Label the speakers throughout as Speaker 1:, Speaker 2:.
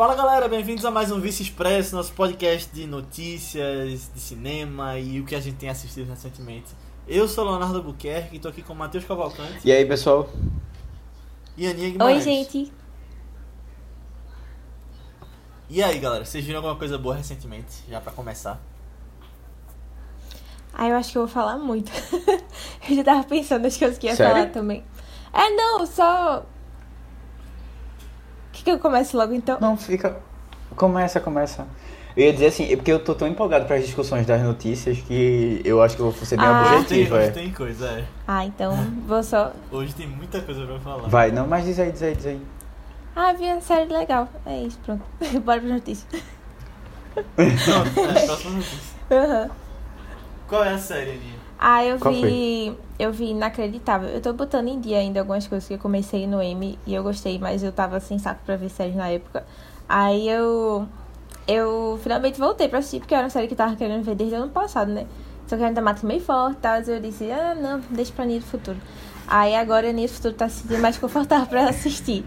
Speaker 1: Fala galera, bem-vindos a mais um Vice Expresso, nosso podcast de notícias, de cinema e o que a gente tem assistido recentemente. Eu sou Leonardo Albuquerque e tô aqui com o Matheus Cavalcante
Speaker 2: E aí, pessoal?
Speaker 1: e Aninha Guimarães.
Speaker 3: Oi, gente.
Speaker 1: E aí galera, vocês viram alguma coisa boa recentemente? Já pra começar.
Speaker 3: Ah, eu acho que eu vou falar muito. eu já tava pensando nas coisas que ia
Speaker 2: Sério?
Speaker 3: falar também. É, não, só. O que, que eu começo logo então?
Speaker 2: Não, fica. Começa, começa. Eu ia dizer assim, é porque eu tô tão empolgado para as discussões das notícias que eu acho que eu vou ser bem
Speaker 3: Ah.
Speaker 1: Hoje tem,
Speaker 2: objetivo,
Speaker 1: hoje
Speaker 2: é.
Speaker 1: tem coisa, é.
Speaker 3: Ah, então vou só.
Speaker 1: Hoje tem muita coisa pra falar.
Speaker 2: Vai, não, mas diz aí, diz aí, diz aí.
Speaker 3: Ah, vi uma série legal. É isso, pronto. Bora pra notícia.
Speaker 1: Pronto, é, próxima notícia.
Speaker 3: Aham.
Speaker 1: Qual é a série, Aninha?
Speaker 3: Ah, eu
Speaker 2: Qual
Speaker 3: vi. Foi? Eu vi inacreditável. Eu tô botando em dia ainda algumas coisas que eu comecei no M e eu gostei, mas eu tava sem saco pra ver séries na época. Aí eu. Eu finalmente voltei pra assistir, porque era uma série que eu tava querendo ver desde o ano passado, né? Só que ainda mata meio forte e tal. Eu disse, ah, não, deixa pra Nia do Futuro. Aí agora Nia do Futuro tá se sentindo mais confortável pra assistir.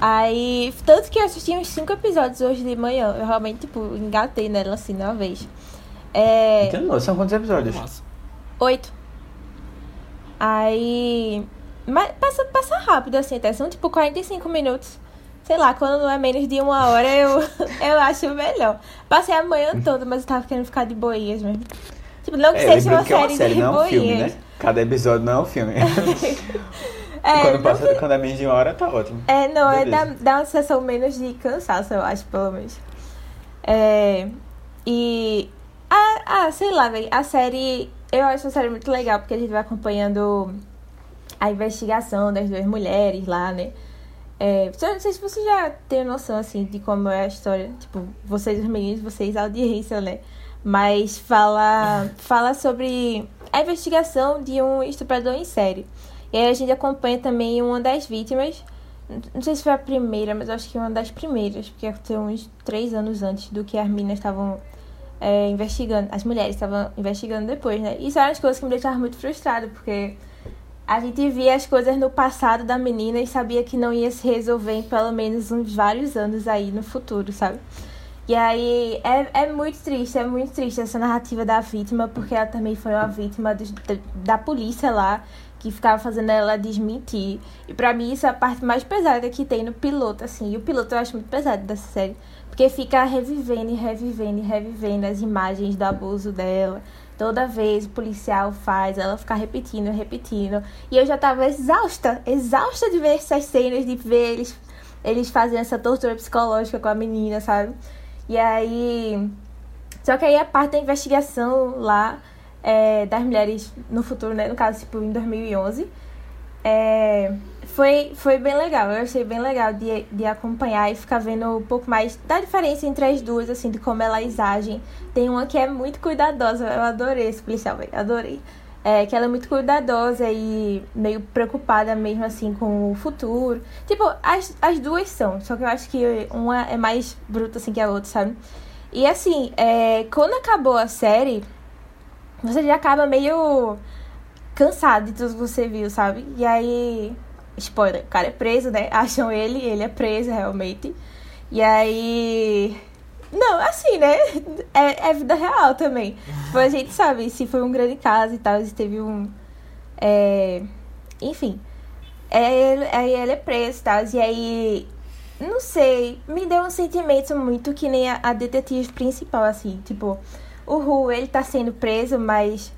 Speaker 3: Aí, tanto que eu assisti uns cinco episódios hoje de manhã. Eu realmente, tipo, engatei nela assim, de uma vez. É...
Speaker 2: Então, são quantos episódios?
Speaker 1: Nossa.
Speaker 3: 8. Aí. Mas passa, passa rápido, assim, até. São tipo 45 minutos. Sei lá, quando não é menos de uma hora, eu, eu acho melhor. Passei a manhã toda, mas eu tava querendo ficar de boias mesmo. Tipo, não que
Speaker 2: é,
Speaker 3: seja uma,
Speaker 2: que série é uma
Speaker 3: série de
Speaker 2: não
Speaker 3: boias.
Speaker 2: É filme, né? Cada episódio não é um filme.
Speaker 3: é,
Speaker 2: quando passa que... quando é menos de uma hora, tá ótimo.
Speaker 3: É, não, Beleza. é, dá, dá uma sensação menos de cansaço, eu acho, pelo menos. É, e. Ah, ah sei lá, velho. A série eu acho a série muito legal, porque a gente vai acompanhando a investigação das duas mulheres lá, né? É, não sei se você já tem noção, assim, de como é a história. Tipo, vocês os meninos, vocês a audiência, né? Mas fala, fala sobre a investigação de um estuprador em série. E aí a gente acompanha também uma das vítimas. Não sei se foi a primeira, mas acho que uma das primeiras, porque aconteceu uns três anos antes do que as meninas estavam é, investigando. As mulheres estavam investigando depois, né? Isso eram as coisas que me deixavam muito frustrada, porque a gente via as coisas no passado da menina e sabia que não ia se resolver em pelo menos uns vários anos aí no futuro, sabe? E aí é, é muito triste, é muito triste essa narrativa da vítima, porque ela também foi uma vítima da polícia lá, que ficava fazendo ela desmentir. E pra mim isso é a parte mais pesada que tem no piloto, assim. E o piloto eu acho muito pesado dessa série, porque fica revivendo e revivendo e revivendo as imagens do abuso dela. Toda vez o policial faz, ela ficar repetindo, repetindo. E eu já tava exausta, exausta de ver essas cenas, de ver eles, eles fazendo essa tortura psicológica com a menina, sabe? E aí. Só que aí a parte da investigação lá é, das mulheres no futuro, né? No caso, tipo, em 2011. É, foi, foi bem legal. Eu achei bem legal de, de acompanhar e ficar vendo um pouco mais da diferença entre as duas, assim, de como elas agem. Tem uma que é muito cuidadosa. Eu adorei esse policial, velho. Adorei. É, que ela é muito cuidadosa e meio preocupada mesmo, assim, com o futuro. Tipo, as, as duas são. Só que eu acho que uma é mais bruta, assim, que a outra, sabe? E, assim, é, quando acabou a série, você já acaba meio cansado de tudo que você viu, sabe? E aí, spoiler, o cara é preso, né? Acham ele, ele é preso realmente. E aí. Não, assim, né? É, é vida real também. Mas a gente sabe se foi um grande caso e tal, se teve um. É... Enfim. É, aí ele é preso e tal. E aí. Não sei. Me deu um sentimento muito que nem a, a detetive principal, assim. Tipo, o Ru, ele tá sendo preso, mas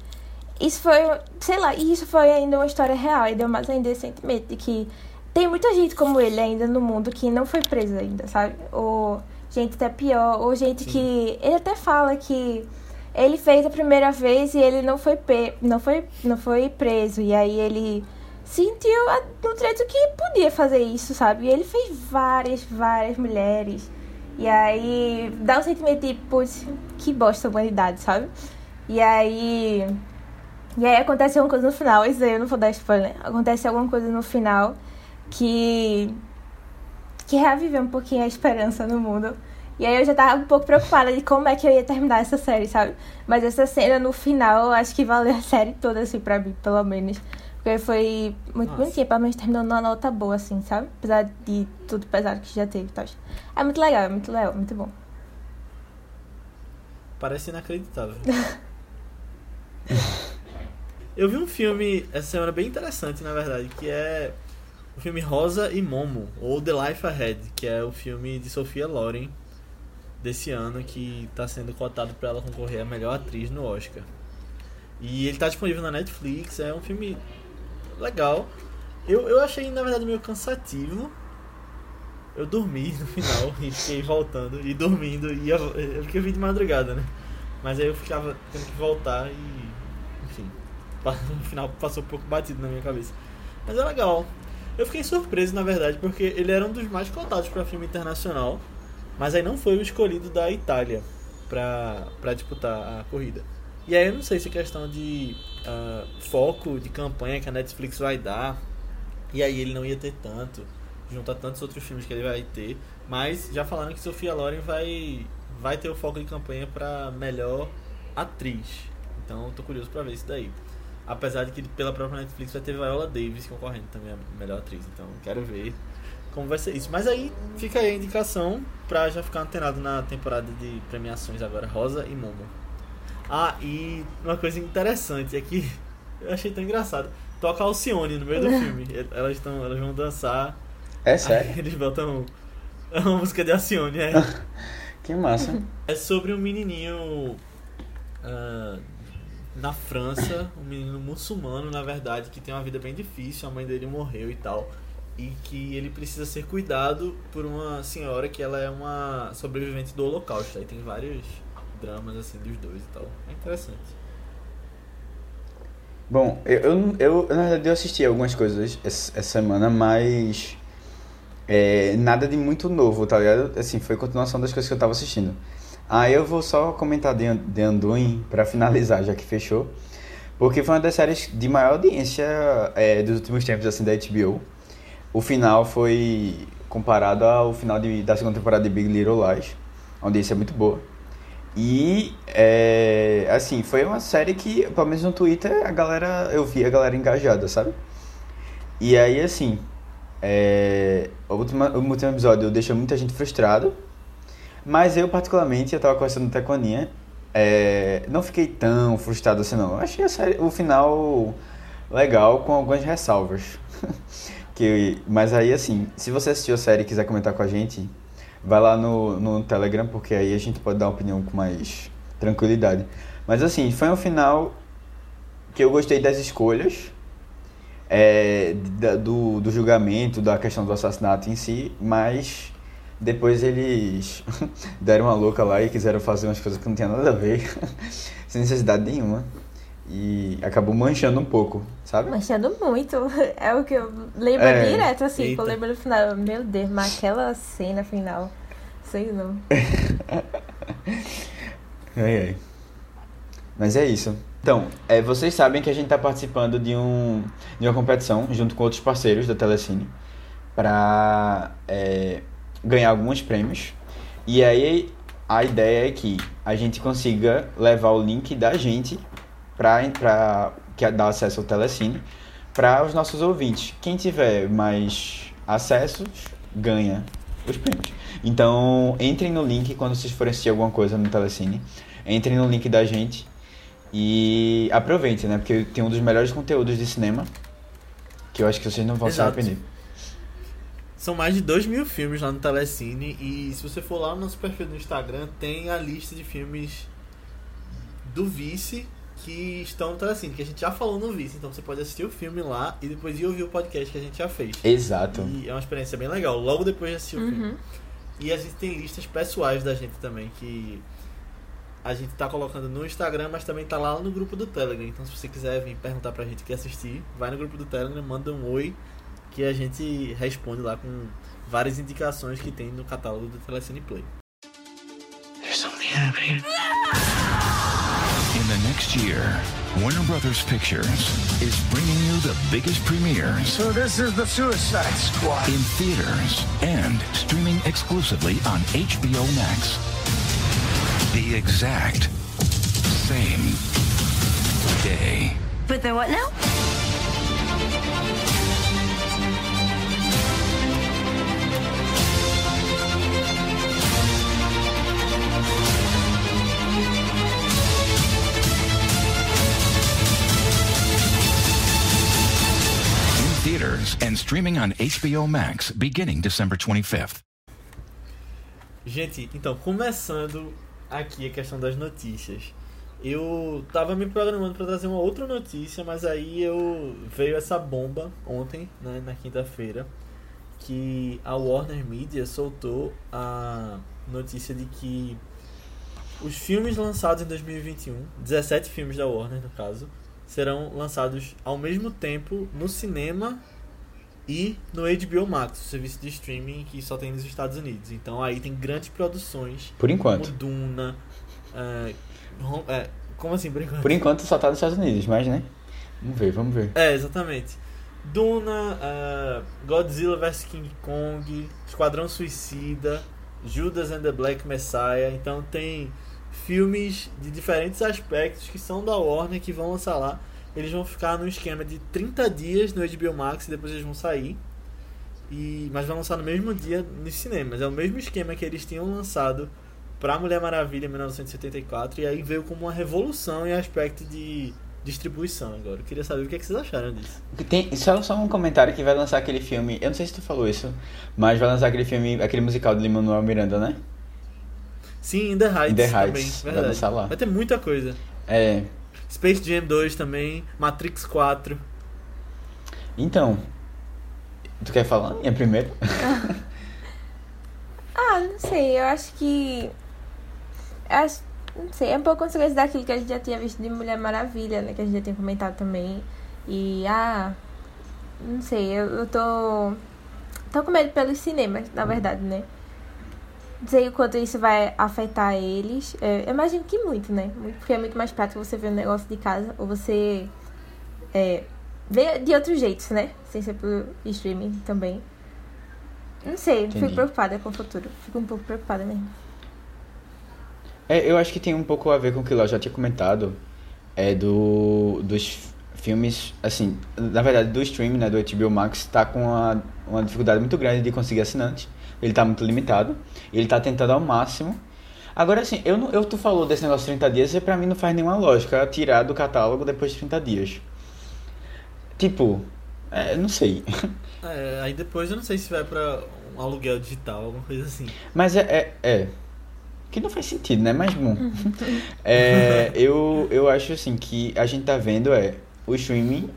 Speaker 3: isso foi, sei lá, isso foi ainda uma história real. E deu mais ainda esse sentimento de que tem muita gente como ele ainda no mundo que não foi presa ainda, sabe? Ou gente até pior, ou gente
Speaker 1: Sim.
Speaker 3: que. Ele até fala que ele fez a primeira vez e ele não foi, não foi, não foi preso. E aí ele sentiu no direito que podia fazer isso, sabe? E ele fez várias, várias mulheres. E aí dá um sentimento de, putz, que bosta a humanidade, sabe? E aí. E aí acontece alguma coisa no final, isso aí eu não vou dar spoiler. Acontece alguma coisa no final que. que reaviveu um pouquinho a esperança no mundo. E aí eu já tava um pouco preocupada de como é que eu ia terminar essa série, sabe? Mas essa cena no final, eu acho que valeu a série toda, assim, pra mim, pelo menos. Porque foi muito
Speaker 1: Nossa.
Speaker 3: bonitinha, pelo menos terminou numa nota boa, assim, sabe? Apesar de tudo pesado que já teve e tal. É muito legal, é muito legal, muito bom.
Speaker 1: Parece inacreditável. Eu vi um filme essa semana bem interessante, na verdade, que é o filme Rosa e Momo, ou The Life Ahead, que é o filme de Sofia Loren desse ano, que está sendo cotado para ela concorrer a melhor atriz no Oscar. E ele está disponível na Netflix, é um filme legal. Eu, eu achei, na verdade, meio cansativo. Eu dormi no final e fiquei voltando e dormindo. E eu, porque eu de madrugada, né? Mas aí eu ficava tendo que voltar e. Enfim. No final passou um pouco batido na minha cabeça. Mas é legal. Eu fiquei surpreso, na verdade, porque ele era um dos mais cotados para filme internacional. Mas aí não foi o escolhido da Itália pra disputar a corrida. E aí eu não sei se é questão de ah, foco de campanha que a Netflix vai dar. E aí ele não ia ter tanto, junto a tantos outros filmes que ele vai ter. Mas já falaram que Sofia Loren vai, vai ter o foco de campanha pra melhor atriz. Então tô curioso pra ver isso daí. Apesar de que pela própria Netflix vai ter Viola Davis concorrendo também a melhor atriz. Então quero ver como vai ser isso. Mas aí fica aí a indicação pra já ficar antenado na temporada de premiações agora, Rosa e Momo. Ah, e uma coisa interessante é que eu achei tão engraçado. Toca Alcione no meio do filme. Elas, tão, elas vão dançar.
Speaker 2: É
Speaker 1: Aí
Speaker 2: sério?
Speaker 1: eles botam uma música de Alcione. É,
Speaker 2: Que massa.
Speaker 1: é sobre um menininho ah, na França, um menino muçulmano, na verdade, que tem uma vida bem difícil. A mãe dele morreu e tal. E que ele precisa ser cuidado por uma senhora que ela é uma sobrevivente do Holocausto. Aí tem vários dramas assim dos dois e tal. É interessante.
Speaker 2: Bom, eu, eu, eu, na verdade eu assisti algumas coisas essa, semana, mas é, nada de muito novo, tá ligado? Assim, foi continuação das coisas que eu tava assistindo. Aí eu vou só comentar de, de Anduin pra finalizar, já que fechou. Porque foi uma das séries de maior audiência é, dos últimos tempos, assim, da HBO. O final foi comparado ao final de- da segunda temporada de Big Little Lies. A audiência é muito boa. E, é, assim, foi uma série que, pelo menos no Twitter, a galera, eu vi a galera engajada, sabe? E aí, assim, é, o, último, o último episódio deixou muita gente frustrada, mas eu, particularmente, eu tava conversando até com a Aninha, é, não fiquei tão frustrado assim, não. Eu achei série, o final legal, com algumas ressalvas. que, mas aí, assim, se você assistiu a série e quiser comentar com a gente, vai lá no, no Telegram, porque aí a gente pode dar uma opinião com mais tranquilidade. Mas assim, foi um final que eu gostei das escolhas, é, da- do, do julgamento, da questão do assassinato em si, mas depois eles deram uma louca lá e quiseram fazer umas coisas que não tinha nada a ver, sem necessidade nenhuma. E acabou manchando um pouco, sabe?
Speaker 3: Manchando muito. É o que eu lembro
Speaker 2: É.
Speaker 3: direto, assim, que
Speaker 1: Eita.
Speaker 3: eu lembro no final. Meu Deus, mas aquela cena final. Sei não.
Speaker 2: Ai, ai. Mas é isso. Então, é, vocês sabem que a gente está participando de, um, de uma competição junto com outros parceiros da Telecine para ganhar alguns prêmios. E aí a ideia é que a gente consiga levar o link da gente para que dá acesso ao Telecine para os nossos ouvintes. Quem tiver mais acessos ganha os prêmios. Então, entrem no link quando vocês forem assistir alguma coisa no Telecine. Entrem no link da gente e aproveitem, né? Porque tem um dos melhores conteúdos de cinema que eu acho que vocês não vão
Speaker 1: Exato.
Speaker 2: se arrepender.
Speaker 1: São mais de 2 mil filmes lá no Telecine e se você for lá no nosso perfil do Instagram, tem a lista de filmes do Vice que estão Telecine, que a gente já falou no Vice, então você pode assistir o filme lá e depois ir ouvir o podcast que a gente já fez.
Speaker 2: Exato.
Speaker 1: E é uma experiência bem legal, logo depois de assistir o filme.
Speaker 3: Uhum.
Speaker 1: E a gente tem listas pessoais da gente também, que a gente tá colocando no Instagram, mas também tá lá no grupo do Telegram. Então se você quiser vir perguntar pra gente o que assistir, vai no grupo do Telegram, manda um oi, que a gente responde lá com várias indicações que tem no catálogo do Telecine Play.
Speaker 4: There's something happening. In the next year, Warner Brothers Pictures is bringing you the biggest premieres
Speaker 5: So this is the Suicide Squad.
Speaker 4: in theaters and streaming exclusively on HBO Max. The exact same day.
Speaker 6: But the what now?
Speaker 4: Theaters and streaming on HBO Max beginning December 25th.
Speaker 1: Gente, então, começando aqui a questão das notícias. Eu tava me programando para trazer uma outra notícia, mas aí eu veio essa bomba ontem, né, na quinta-feira, que a Warner Media soltou a notícia de que os filmes lançados em 2021, 17 filmes da Warner no caso, serão lançados ao mesmo tempo no cinema e no HBO Max, o serviço de streaming que só tem nos Estados Unidos. Então aí tem grandes produções
Speaker 2: Por enquanto.
Speaker 1: como Duna. é, é, como assim, por enquanto?
Speaker 2: Por enquanto só tá nos Estados Unidos, mas né? Vamos ver, vamos ver.
Speaker 1: É, exatamente. Duna, é, Godzilla vs King Kong, Esquadrão Suicida, Judas and the Black Messiah. Então tem filmes de diferentes aspectos que são da Warner que vão lançar lá. Eles vão ficar no esquema de 30 dias no HBO Max e depois eles vão sair. E, mas vão lançar no mesmo dia nos cinemas. É o mesmo esquema que eles tinham lançado pra Mulher Maravilha em 1974. E aí veio como uma revolução em aspecto de distribuição agora. Eu queria saber o que, é que vocês acharam disso.
Speaker 2: Tem só, só um comentário que vai lançar aquele filme. Eu não sei se tu falou isso, mas vai lançar aquele filme, aquele musical de Lin-Manuel Miranda, né?
Speaker 1: Sim, In The Heights,
Speaker 2: In The
Speaker 1: também,
Speaker 2: Heights, vai
Speaker 1: verdade.
Speaker 2: lançar lá.
Speaker 1: Vai ter muita coisa.
Speaker 2: É.
Speaker 1: Space Jam 2 também, Matrix 4.
Speaker 2: Então. Tu quer falar? É primeiro?
Speaker 3: Ah, não sei, eu acho que. eu Acho, não sei, é um pouco consequência daquilo que a gente já tinha visto de Mulher Maravilha, né? Que a gente já tinha comentado também. E, ah. Não sei, eu, eu tô. Tô com medo pelos cinemas, na verdade, né? Não sei o quanto isso vai afetar eles. É, eu imagino que muito, né? Muito, porque é muito mais prático você ver um negócio de casa ou você. É, ver de outros jeitos, né? Sem ser por streaming também. Não sei,
Speaker 2: Entendi.
Speaker 3: fico preocupada com o futuro. Fico um pouco preocupada mesmo.
Speaker 2: É, eu acho que tem um pouco a ver com o que eu já tinha comentado. É do. dos filmes. Assim, na verdade, do streaming, né? Do HBO Max, tá com uma, uma dificuldade muito grande de conseguir assinante. Ele tá muito limitado. Ele tá tentando ao máximo. Agora, assim, eu, não, eu tu falou desse negócio de 30 dias e pra mim não faz nenhuma lógica tirar do catálogo depois de 30 dias. Tipo, é, não sei.
Speaker 1: É, aí depois eu não sei se vai pra um aluguel digital, alguma coisa assim.
Speaker 2: Mas é, é, é. Que não faz sentido, né? Mas bom. É, eu, eu acho assim que a gente tá vendo é. O streaming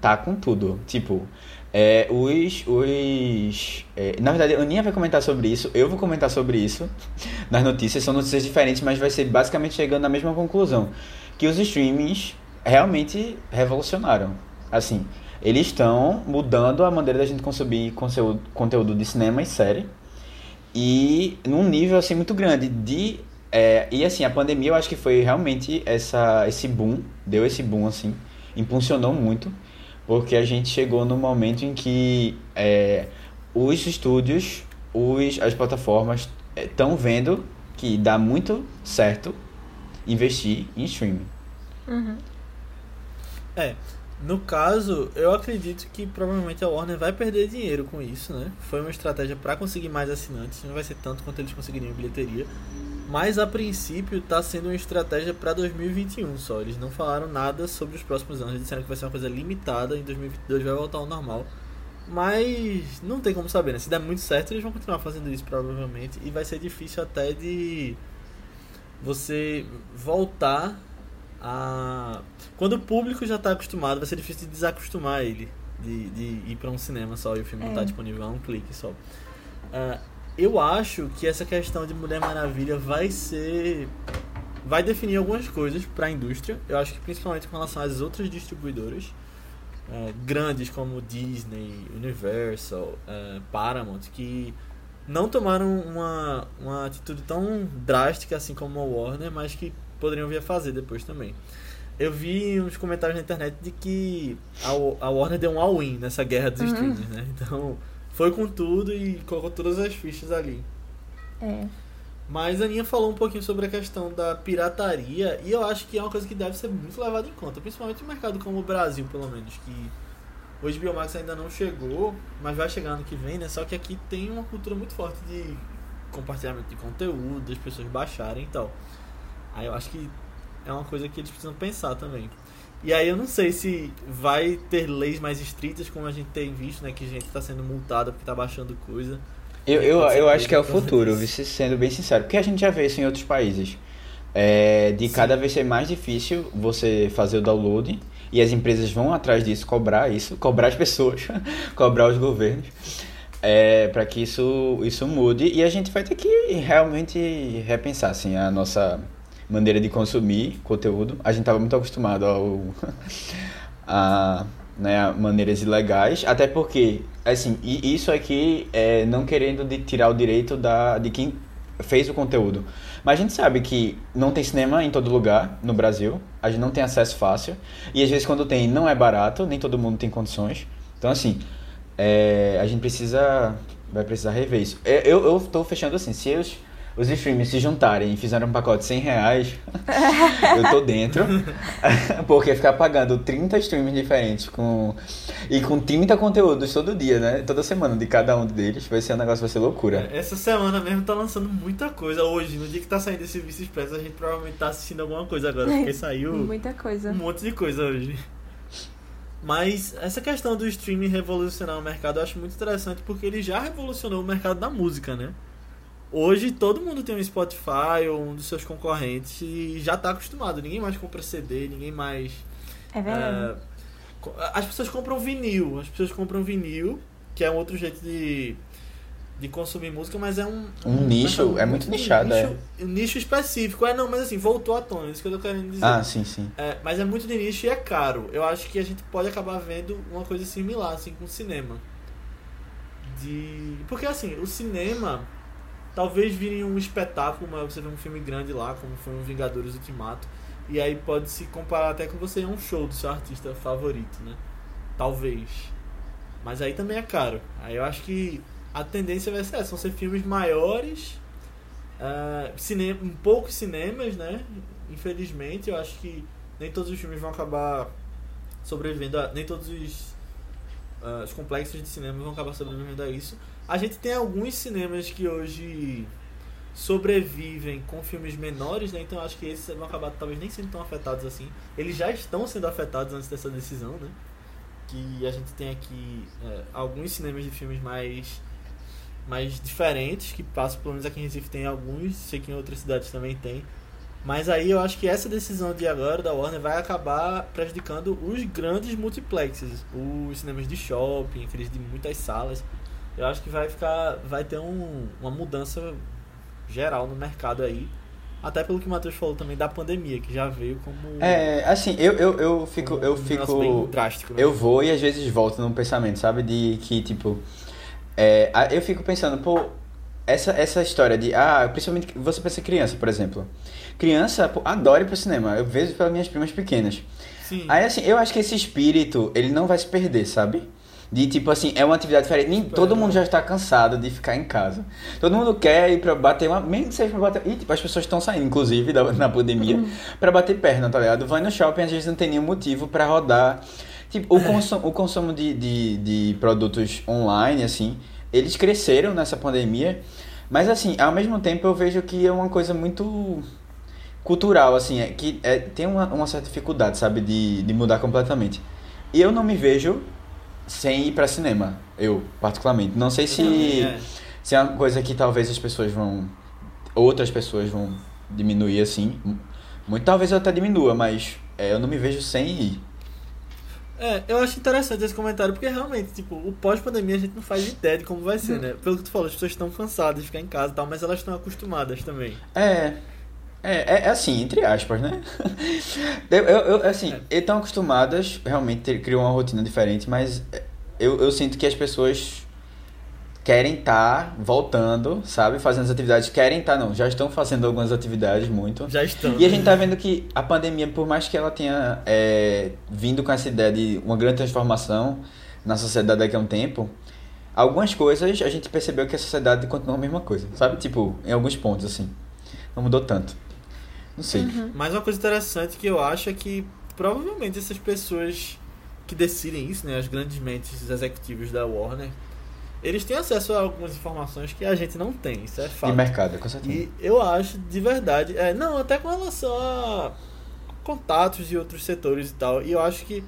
Speaker 2: tá com tudo. Tipo, é, os. os é, na verdade, a Aninha vai comentar sobre isso, eu vou comentar sobre isso nas notícias. São notícias diferentes, mas vai ser basicamente chegando na mesma conclusão. Que os streamings realmente revolucionaram. Assim, eles estão mudando a maneira da gente consumir conteúdo, conteúdo de cinema e série. E num nível assim muito grande de é, e assim a pandemia eu acho que foi realmente essa esse boom deu esse boom assim impulsionou muito porque a gente chegou no momento em que é, os estúdios os as plataformas estão vendo que dá muito certo investir em streaming
Speaker 1: É, no caso, eu acredito que provavelmente a Warner vai perder dinheiro com isso, né? Foi uma estratégia pra conseguir mais assinantes, não vai ser tanto quanto eles conseguiriam em bilheteria. Mas a princípio tá sendo uma estratégia pra 2021 só. Eles não falaram nada sobre os próximos anos, eles disseram que vai ser uma coisa limitada, em 2022 vai voltar ao normal. Mas não tem como saber, né? Se der muito certo, eles vão continuar fazendo isso provavelmente e vai ser difícil até de você voltar a quando o público já está acostumado, vai ser difícil de desacostumar ele de, de ir para um cinema só e o filme não
Speaker 3: É.
Speaker 1: tá disponível a um clique só. Ah, eu acho que essa questão de Mulher Maravilha vai ser vai definir algumas coisas para a indústria. Eu acho que principalmente com relação às outras distribuidoras eh, grandes como Disney, Universal, eh, Paramount, que não tomaram uma, uma atitude tão drástica assim como a Warner, mas que poderiam vir a fazer depois também. Eu vi uns comentários na internet de que a, a Warner deu um all-in nessa guerra dos
Speaker 3: Uhum.
Speaker 1: streamers, né? Então foi com tudo e colocou todas as fichas ali.
Speaker 3: É.
Speaker 1: Mas a Aninha falou um pouquinho sobre a questão da pirataria e eu acho que é uma coisa que deve ser muito levada em conta, principalmente no mercado como o Brasil, pelo menos, que O HBO Max ainda não chegou, mas vai chegar ano que vem, né? Só que aqui tem uma cultura muito forte de compartilhamento de conteúdo, das pessoas baixarem e tal. Aí eu acho que é uma coisa que eles precisam pensar também. E aí eu não sei se vai ter leis mais estritas, como a gente tem visto, né? Que a gente está sendo multada porque está baixando coisa.
Speaker 2: Eu, eu, eu acho que é o futuro, sendo bem sincero. Porque a gente já vê isso em outros países. É, de cada vez ser mais difícil você fazer o download. E as empresas vão atrás disso, cobrar isso, cobrar as pessoas, cobrar os governos. É, para que isso, isso mude. E a gente vai ter que realmente repensar assim, a nossa maneira de consumir conteúdo. A gente estava muito acostumado ao, a, né, maneiras ilegais, até porque, assim, e isso aqui é não querendo de tirar o direito da, de quem fez o conteúdo. Mas a gente sabe que não tem cinema em todo lugar no Brasil, a gente não tem acesso fácil, e às vezes quando tem não é barato, nem todo mundo tem condições. Então, assim, é, a gente precisa, vai precisar rever isso. É, Eu, eu tô fechando assim, se os, os streamers se juntarem e fizerem um pacote de 100 reais, eu tô dentro. Porque ficar pagando 30 streams diferentes com e com 30 conteúdos todo dia, né? Toda semana de cada um deles, vai ser um negócio, vai ser loucura.
Speaker 1: Essa semana mesmo tá lançando muita coisa. Hoje, no dia que tá saindo esse Vice Express, a gente provavelmente tá assistindo alguma coisa agora, porque saiu
Speaker 3: Muita coisa.
Speaker 1: um monte de coisa hoje. Mas essa questão do streaming revolucionar o mercado eu acho muito interessante porque ele já revolucionou o mercado da música, né? Hoje todo mundo tem um Spotify ou um dos seus concorrentes e já tá acostumado. Ninguém mais compra CD, ninguém mais.
Speaker 3: É verdade.
Speaker 1: é, co- as pessoas compram vinil, as pessoas compram vinil, que é um outro jeito de, de consumir música, mas é um.
Speaker 2: Um nicho,
Speaker 1: mercado
Speaker 2: é muito nichado,
Speaker 1: nicho, um nicho específico. É, não, mas assim, voltou à tona, é isso que eu tô querendo dizer.
Speaker 2: Ah, sim, sim.
Speaker 1: É, mas é muito de nicho e é caro. Eu acho que a gente pode acabar vendo uma coisa similar assim com o cinema. De porque assim, o cinema talvez vire um espetáculo, mas você vê um filme grande lá, como foi um Vingadores Ultimato, e aí pode se comparar até com você a um show do seu artista favorito, né? Talvez. Mas aí também é caro. Aí eu acho que a tendência vai ser essa, vão ser filmes maiores, ah, cinema, em poucos cinemas, né? Infelizmente, eu acho que nem todos os filmes vão acabar sobrevivendo, a, nem todos os, ah, os complexos de cinema vão acabar sobrevivendo a isso. A gente tem alguns cinemas que hoje sobrevivem com filmes menores, né? Então acho que esses vão acabar talvez nem sendo tão afetados assim. Eles já estão sendo afetados antes dessa decisão, né? Que a gente tem aqui é, alguns cinemas de filmes mais mais diferentes que passam, pelo menos aqui em Recife tem alguns, sei que em outras cidades também tem. Mas aí eu acho que essa decisão de agora da Warner vai acabar prejudicando os grandes multiplexes, os cinemas de shopping, aqueles de muitas salas. Eu acho que vai ficar, vai ter um, uma mudança geral no mercado aí. Até pelo que o Matheus falou também da pandemia, que já veio como
Speaker 2: É, assim, eu, eu, eu fico.
Speaker 1: um
Speaker 2: Eu
Speaker 1: bem
Speaker 2: fico.
Speaker 1: drástico. Né?
Speaker 2: Eu vou e às vezes volto num pensamento, sabe? De que, tipo. É, eu fico pensando, pô, essa, essa história de. Ah, principalmente você pensa criança, por exemplo. Criança, pô, adora ir pro cinema. Eu vejo pelas minhas primas pequenas.
Speaker 1: Sim.
Speaker 2: Aí, assim, eu acho que esse espírito, ele não vai se perder, sabe? De tipo assim, é uma atividade diferente. Nem, todo mundo já está cansado de ficar em casa. Todo mundo quer ir pra bater uma. Mesmo que seja pra bater. E tipo, as pessoas estão saindo, inclusive, da, na pandemia, pra bater perna, tá ligado? Vai no shopping, às vezes não tem nenhum motivo pra rodar. Tipo, o, consumo, o consumo de, de, de produtos online, assim, eles cresceram nessa pandemia. Mas assim, ao mesmo tempo eu vejo que é uma coisa muito cultural, assim, é que é, tem uma, uma certa dificuldade, sabe, de, de mudar completamente. E eu não me vejo sem ir pra cinema, eu, particularmente. Não sei
Speaker 1: Eu
Speaker 2: se,
Speaker 1: também, é.
Speaker 2: se é uma coisa que talvez as pessoas vão. Outras pessoas vão diminuir, assim. Muito talvez eu até diminua, mas é, eu não me vejo sem ir.
Speaker 1: É, eu acho interessante esse comentário, porque realmente, tipo, o pós-pandemia a gente não faz ideia de como vai ser, né? Pelo que tu falou, as pessoas estão cansadas de ficar em casa e tal, mas elas estão acostumadas também.
Speaker 2: É. É, é, é assim, entre aspas, né? Eu, eu, assim,
Speaker 1: É.
Speaker 2: estão acostumadas, realmente criam uma rotina diferente, mas eu, eu sinto que as pessoas querem estar voltando, sabe? Fazendo as atividades, querem estar, não, já estão fazendo algumas atividades muito.
Speaker 1: Já estão.
Speaker 2: E a gente tá vendo que a pandemia, por mais que ela tenha é, vindo com essa ideia de uma grande transformação na sociedade daqui a um tempo, algumas coisas a gente percebeu que a sociedade continua a mesma coisa, sabe? Tipo, em alguns pontos, assim. Não mudou tanto. Não sei.
Speaker 1: Mas uma coisa interessante que eu acho é que provavelmente essas pessoas que decidem isso, né, as grandes mentes executivos da Warner, eles têm acesso a algumas informações que a gente não tem, isso é fato.
Speaker 2: mercado, com certeza.
Speaker 1: E eu acho de verdade, é, não, até com relação a contatos de outros setores e tal, e eu acho que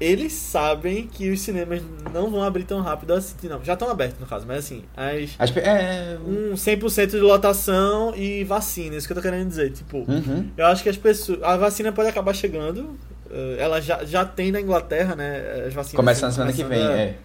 Speaker 1: eles sabem que os cinemas não vão abrir tão rápido assim, não. Já estão abertos no caso, mas assim, as
Speaker 2: As pe- é.
Speaker 1: um 100% de lotação e vacina, isso que eu tô querendo dizer, tipo,
Speaker 2: Uhum.
Speaker 1: eu acho que as pessoas, a vacina pode acabar chegando, eh, ela já, já tem na Inglaterra, né, as vacinas.
Speaker 2: Começa na semana que vem,
Speaker 1: a-
Speaker 2: é.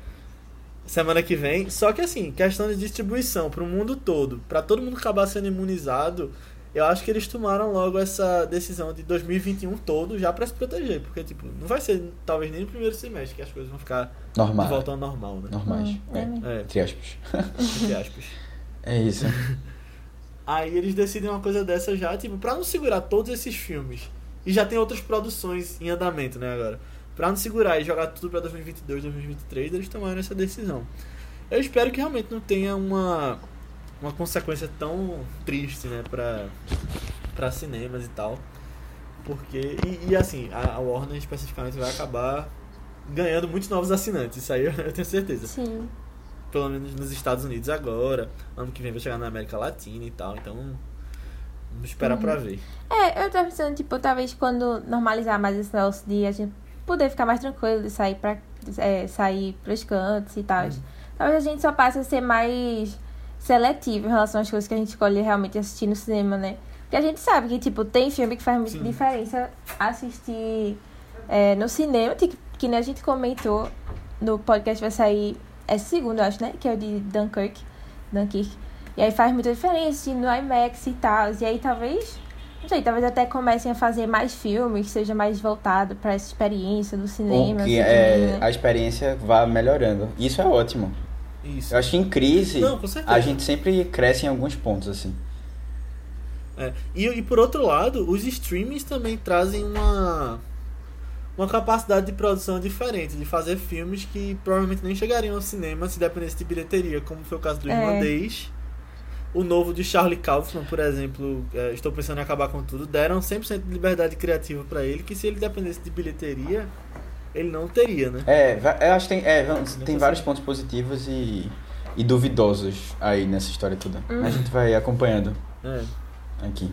Speaker 1: semana que vem. Só que assim, questão de distribuição pro mundo todo, pra todo mundo acabar sendo imunizado, eu acho que eles tomaram logo essa decisão de 2021 todo já pra se proteger, porque tipo, não vai ser talvez nem no primeiro semestre que as coisas vão ficar de
Speaker 2: Normal.
Speaker 1: volta ao normal, né?
Speaker 2: Normais.
Speaker 3: Hum, é.
Speaker 1: É,
Speaker 2: Entre aspas.
Speaker 1: entre aspas.
Speaker 2: É isso.
Speaker 1: Aí eles decidem uma coisa dessa já, tipo, pra não segurar todos esses filmes. E já tem outras produções em andamento, né, agora. Pra não segurar e jogar tudo pra 2022, 2023, eles tomaram essa decisão. Eu espero que realmente não tenha uma, uma consequência tão triste, né, pra, pra cinemas e tal. Porque, e, e assim, a, a Warner especificamente vai acabar ganhando muitos novos assinantes, isso aí eu, tenho certeza
Speaker 3: Sim.
Speaker 1: pelo menos nos Estados Unidos agora. Ano que vem vai chegar na América Latina e tal. Então, vamos esperar pra ver.
Speaker 3: É, eu tava pensando, tipo, talvez quando normalizar mais esse negócio de a gente poder ficar mais tranquilo de sair pra é, sair pros cantos e tal. Talvez a gente só passe a ser mais seletivo em relação às coisas que a gente escolhe realmente assistir no cinema, né? Porque a gente sabe que, tipo, tem filme que faz muita
Speaker 1: Sim.
Speaker 3: diferença assistir é, no cinema, que, que nem a gente comentou no podcast vai sair essa segunda, eu acho, né? Que é o de Dunkirk. Dunkirk. E aí faz muita diferença no IMAX e tal. E aí talvez, não sei, talvez até comecem a fazer mais filmes, que seja mais voltado pra essa experiência do
Speaker 2: Ou
Speaker 3: cinema.
Speaker 2: que
Speaker 3: assim,
Speaker 2: é,
Speaker 3: né?
Speaker 2: a experiência vá melhorando. Isso é ótimo.
Speaker 1: Isso.
Speaker 2: Eu acho que em crise,
Speaker 1: Não, com certeza.
Speaker 2: a gente sempre cresce em alguns pontos, assim.
Speaker 1: É. E, e por outro lado, os streamings também trazem uma uma capacidade de produção diferente, de fazer filmes que provavelmente nem chegariam ao cinema se dependesse de bilheteria, como foi o caso do
Speaker 3: É.
Speaker 1: Irlandês. O novo de Charlie Kaufman, por exemplo, é, Estou Pensando em Acabar com Tudo, deram 100% de liberdade criativa pra ele, que se ele dependesse de bilheteria, ele não teria, né?
Speaker 2: É, eu acho que tem, é, tem vários pontos positivos e, e duvidosos aí nessa história toda. A gente vai acompanhando
Speaker 1: É.
Speaker 2: aqui.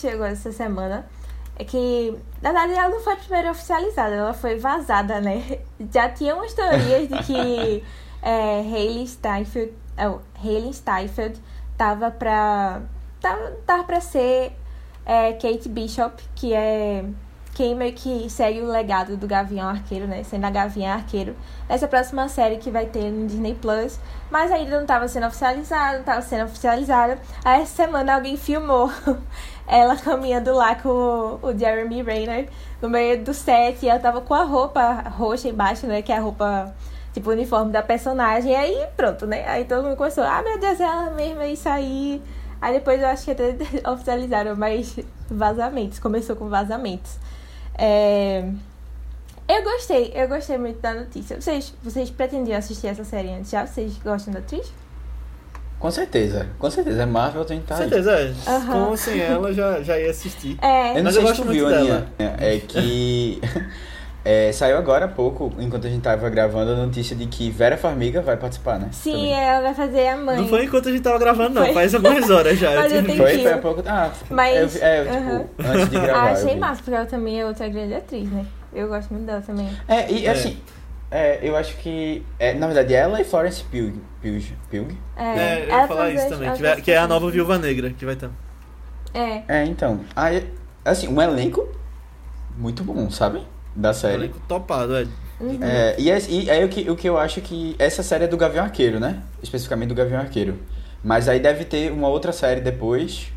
Speaker 3: Chegou essa semana é que, na verdade, ela não foi primeiro oficializada, ela foi vazada, né? Já tinha umas teorias de que é, Hailey Steinfeld, oh, Hailey Steinfeld tava pra, tava, tava pra ser é, Kate Bishop, que é quem meio que segue o legado do Gavião Arqueiro, né? Sendo a Gavião Arqueiro. Nessa próxima série que vai ter no Disney Plus. Mas ainda não estava sendo oficializada, não estava sendo oficializada. Aí essa semana alguém filmou ela caminhando lá com o, Jeremy Renner no meio do set. E ela tava com a roupa roxa embaixo, né? Que é a roupa, tipo, uniforme da personagem. E aí pronto, né? Aí todo mundo começou, ah, meu Deus, é ela mesma, é isso aí. Aí depois eu acho que até oficializaram mais vazamentos. Começou com vazamentos. É... Eu gostei, eu gostei muito da notícia. Vocês, vocês pretendiam assistir essa série antes já? Vocês gostam da atriz?
Speaker 2: Com certeza, com certeza. Marvel tem que estar
Speaker 1: Com
Speaker 2: aí.
Speaker 1: certeza, é.
Speaker 3: Aham.
Speaker 1: Com ou sem ela, já, já ia assistir.
Speaker 3: É.
Speaker 2: Eu não
Speaker 1: Mas
Speaker 2: sei
Speaker 1: eu
Speaker 2: se
Speaker 1: gosto
Speaker 2: tu
Speaker 1: muito
Speaker 2: viu,
Speaker 1: dela.
Speaker 2: Aninha. É que É, saiu agora há pouco, enquanto a gente tava gravando, a notícia de que Vera Farmiga vai participar, né?
Speaker 3: Sim,
Speaker 2: Também.
Speaker 3: ela vai fazer a mãe.
Speaker 1: Não foi enquanto a gente tava gravando, não.
Speaker 3: Foi.
Speaker 1: Faz algumas horas já.
Speaker 3: Mas eu tenho.
Speaker 2: Foi, foi há pouco. Ah,
Speaker 3: Mas,
Speaker 2: eu, é, tipo, antes de gravar.
Speaker 3: Ah, achei massa, porque ela também é outra grande atriz, né? Eu gosto muito dela também.
Speaker 2: É, e
Speaker 1: É.
Speaker 2: assim, é, eu acho que. É, na verdade, ela e Florence Pugh. Pugh, Pugh?
Speaker 3: É,
Speaker 1: É, eu ia falar isso
Speaker 3: as-
Speaker 1: também.
Speaker 3: as
Speaker 1: Que, vai- que é a nova Viúva Negra que vai ter.
Speaker 3: É.
Speaker 2: É, então. Aí, assim, um elenco muito bom, sabe? Da série.
Speaker 1: Elenco topado, é.
Speaker 3: Uhum.
Speaker 2: É, e, é- e aí o que, o que eu acho que. Essa série é do Gavião Arqueiro, né? Especificamente do Gavião Arqueiro. Mas aí deve ter uma outra série depois,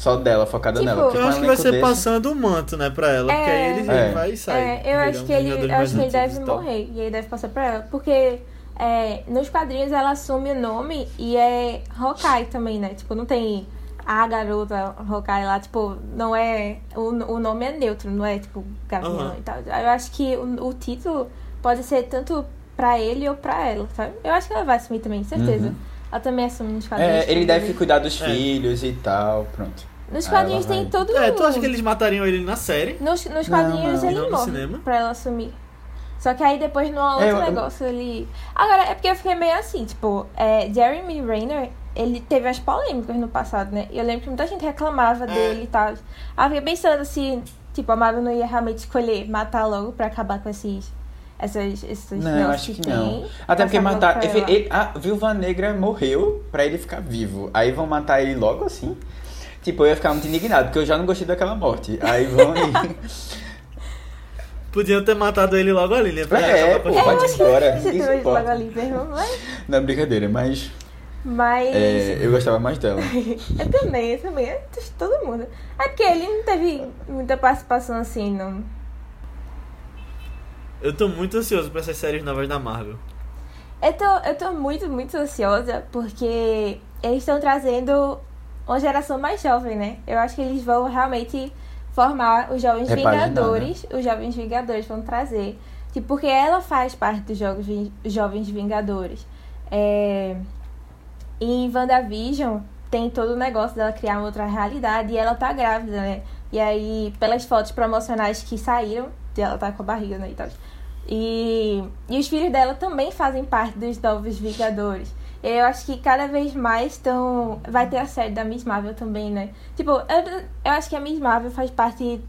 Speaker 2: só dela, focada
Speaker 3: Tipo,
Speaker 2: nela.
Speaker 1: Eu
Speaker 2: um
Speaker 1: acho que vai ser
Speaker 2: desse-
Speaker 1: passando o manto, né, pra ela. Porque aí ele
Speaker 2: É.
Speaker 1: vai sair.
Speaker 3: É, eu acho que
Speaker 1: é um
Speaker 3: ele, eu acho que ele deve
Speaker 1: e
Speaker 3: morrer. E aí deve passar pra ela. Porque é, nos quadrinhos ela assume o nome e é Hawkeye também, né? Tipo, não tem a garota Hawkeye lá, tipo, não é. O, o nome é neutro, não é tipo Gavião
Speaker 1: Aham.
Speaker 3: e tal. Eu acho que o, o título pode ser tanto pra ele ou pra ela, sabe? Eu acho que ela vai assumir também, certeza.
Speaker 2: Uhum.
Speaker 3: Ela também assume nos quadrinhos.
Speaker 2: É, ele deve cuidar dos
Speaker 1: É.
Speaker 2: filhos e tal, pronto.
Speaker 3: Nos
Speaker 2: Ah,
Speaker 3: quadrinhos tem todo
Speaker 1: É, tu acha que eles matariam ele na série?
Speaker 3: Nos, nos
Speaker 2: Não,
Speaker 3: quadrinhos
Speaker 2: não.
Speaker 3: ele
Speaker 1: Não no
Speaker 3: morre
Speaker 1: cinema?
Speaker 3: pra ela assumir. Só que aí depois no outro
Speaker 2: É, eu-
Speaker 3: negócio ele. Agora, é porque eu fiquei meio assim, tipo, é, Jeremy Renner, ele teve as polêmicas no passado, né? E eu lembro que muita gente reclamava
Speaker 1: É.
Speaker 3: dele e tal. Aí eu fiquei pensando se, tipo, a Marvel não ia realmente escolher matar logo pra acabar com esses. Essas, esses
Speaker 2: Não,
Speaker 3: negócios
Speaker 2: acho que
Speaker 3: tem,
Speaker 2: não. Até porque
Speaker 3: logo
Speaker 2: matar.
Speaker 3: pra
Speaker 2: ele- ele- a Viúva Negra morreu pra ele ficar vivo. Aí vão matar ele logo assim. Tipo, eu ia ficar muito indignado, porque eu já não gostei daquela morte. Aí vão e.
Speaker 1: Podiam ter matado ele logo ali, né? Pra
Speaker 2: É, pô,
Speaker 1: a
Speaker 2: vai
Speaker 1: história.
Speaker 2: embora.
Speaker 3: Você
Speaker 2: Isso
Speaker 3: logo
Speaker 2: importa.
Speaker 3: ali mesmo, mas.
Speaker 2: Não é brincadeira, mas.
Speaker 3: Mas.
Speaker 2: é, eu gostava mais dela.
Speaker 3: Eu também, eu também. É de Todo mundo. É porque ele não teve muita participação assim, não.
Speaker 1: Eu tô muito ansioso pra essas séries novas da Marvel.
Speaker 3: Eu tô, eu tô muito, muito ansiosa porque eles estão trazendo uma geração mais jovem, né? Eu acho que eles vão realmente formar os Jovens
Speaker 2: Repaginar,
Speaker 3: Vingadores. Os Jovens Vingadores vão trazer. Tipo, porque ela faz parte dos jogos Jovens Vingadores. É... Em WandaVision tem todo o negócio dela criar uma outra realidade e ela tá grávida, né? E aí, pelas fotos promocionais que saíram, ela tá com a barriga, né? E tal. E, e os filhos dela também fazem parte dos Novos Vingadores. Eu acho que cada vez mais estão. Vai ter a série da Miss Marvel também, né? Tipo, eu, eu acho que a Miss Marvel faz parte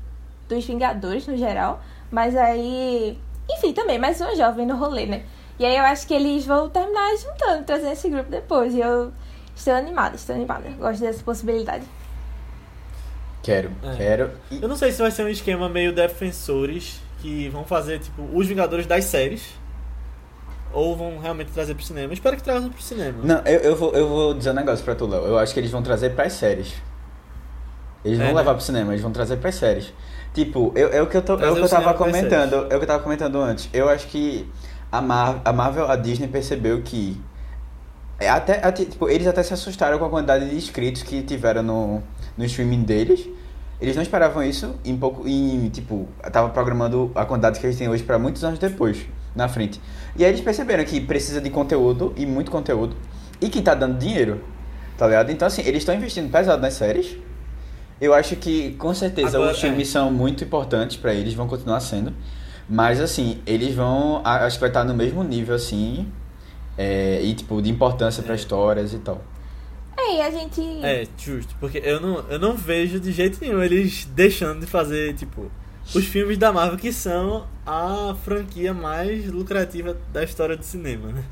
Speaker 3: dos Vingadores no geral. Mas aí. Enfim, também, mais uma jovem no rolê, né? E aí eu acho que eles vão terminar juntando, trazendo esse grupo depois. E eu estou animada, estou animada. Gosto dessa possibilidade.
Speaker 2: Quero,
Speaker 1: É.
Speaker 2: quero. E-
Speaker 1: Eu não sei se vai ser um esquema meio defensores que vão fazer, tipo, os Vingadores das séries. Ou vão realmente trazer pro cinema. Espero que trazam pro cinema.
Speaker 2: Não, eu, eu, vou, eu vou dizer um negócio pra tu, Léo. Eu acho que eles vão trazer pras séries. Eles
Speaker 1: É,
Speaker 2: vão
Speaker 1: né?
Speaker 2: levar pro cinema, eles vão trazer pras séries. Tipo, eu, é o que eu, tô, é o que eu tava comentando. É o que eu tava comentando antes. Eu acho que a, Mar a Marvel, a Disney percebeu que. é Até, até, tipo, eles até se assustaram com a quantidade de inscritos que tiveram no, no streaming deles. Eles não esperavam isso em pouco. Em, tipo, tava programando a quantidade que eles têm hoje pra muitos anos depois, na frente. E aí eles perceberam que precisa de conteúdo e muito conteúdo. E que tá dando dinheiro. Tá ligado? Então, assim, eles estão investindo pesado nas séries. Eu acho que, com certeza,
Speaker 1: Agora,
Speaker 2: os filmes
Speaker 1: é.
Speaker 2: são muito importantes pra eles, vão continuar sendo. Mas, assim, eles vão. a- Acho que vai estar no mesmo nível, assim. é, e, tipo, de importância pra histórias e tal.
Speaker 3: É, e a gente.
Speaker 1: É, justo. Porque eu não, eu não vejo de jeito nenhum eles deixando de fazer, tipo, os filmes da Marvel que são a franquia mais lucrativa da história do cinema, né?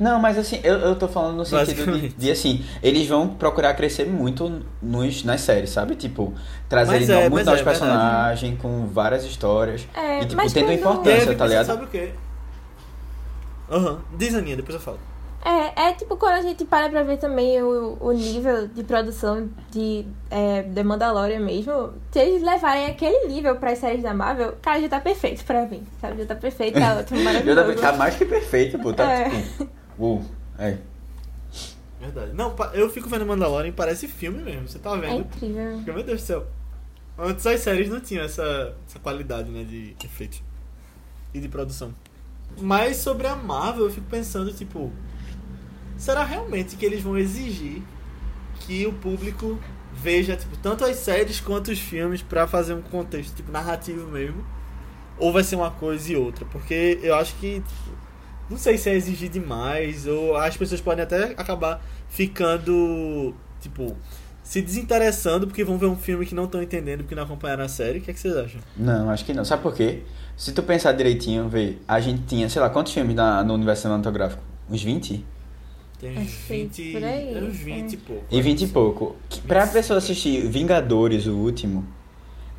Speaker 2: Não, mas assim, eu, eu tô falando no sentido de, de, assim, eles vão procurar crescer muito nos, nas séries, sabe? Tipo, trazerem
Speaker 1: Mas é,
Speaker 2: muito novos
Speaker 1: é verdade.
Speaker 2: personagens, com várias histórias.
Speaker 3: É,
Speaker 2: e, tipo,
Speaker 3: mas
Speaker 2: tendo
Speaker 3: quando-
Speaker 2: importância, tá ligado?
Speaker 1: sabe o quê? Aham, diz Aninha, depois eu falo.
Speaker 3: É, é tipo quando a gente para pra ver também o, o nível de produção de é, The Mandalorian mesmo. Se eles levarem aquele nível pras séries da Marvel, cara, já tá perfeito pra mim, sabe? Já tá perfeito, tá ótimo, maravilhoso.
Speaker 2: também- tá mais que perfeito, pô. Tá
Speaker 3: É.
Speaker 2: tipo. Uh, é.
Speaker 1: Verdade. Não, eu fico vendo Mandalorian e parece filme mesmo, você tá
Speaker 3: É
Speaker 1: vendo?
Speaker 3: incrível.
Speaker 1: Porque, meu Deus do céu. Antes as séries não tinham essa, essa qualidade, né, de efeito e de produção. Mas sobre a Marvel, eu fico pensando, tipo, será realmente que eles vão exigir que o público veja, tipo, tanto as séries quanto os filmes pra fazer um contexto, tipo, narrativo mesmo? ou vai ser uma coisa e outra? Porque eu acho que tipo, não sei se é exigir demais ou as pessoas podem até acabar ficando tipo se desinteressando porque vão ver um filme que não estão entendendo porque não acompanharam a série. O que, é que vocês acham?
Speaker 2: Não, acho que não. Sabe por quê? Se tu pensar direitinho, vê, a gente tinha, sei lá, quantos filmes na, no universo cinematográfico? Uns 20?
Speaker 1: Tem uns
Speaker 3: Acho que
Speaker 1: 20,
Speaker 3: por aí,
Speaker 1: uns 20 e
Speaker 3: é.
Speaker 1: pouco.
Speaker 2: E 20 e pouco. Que- Pra pessoa assistir Vingadores, o último,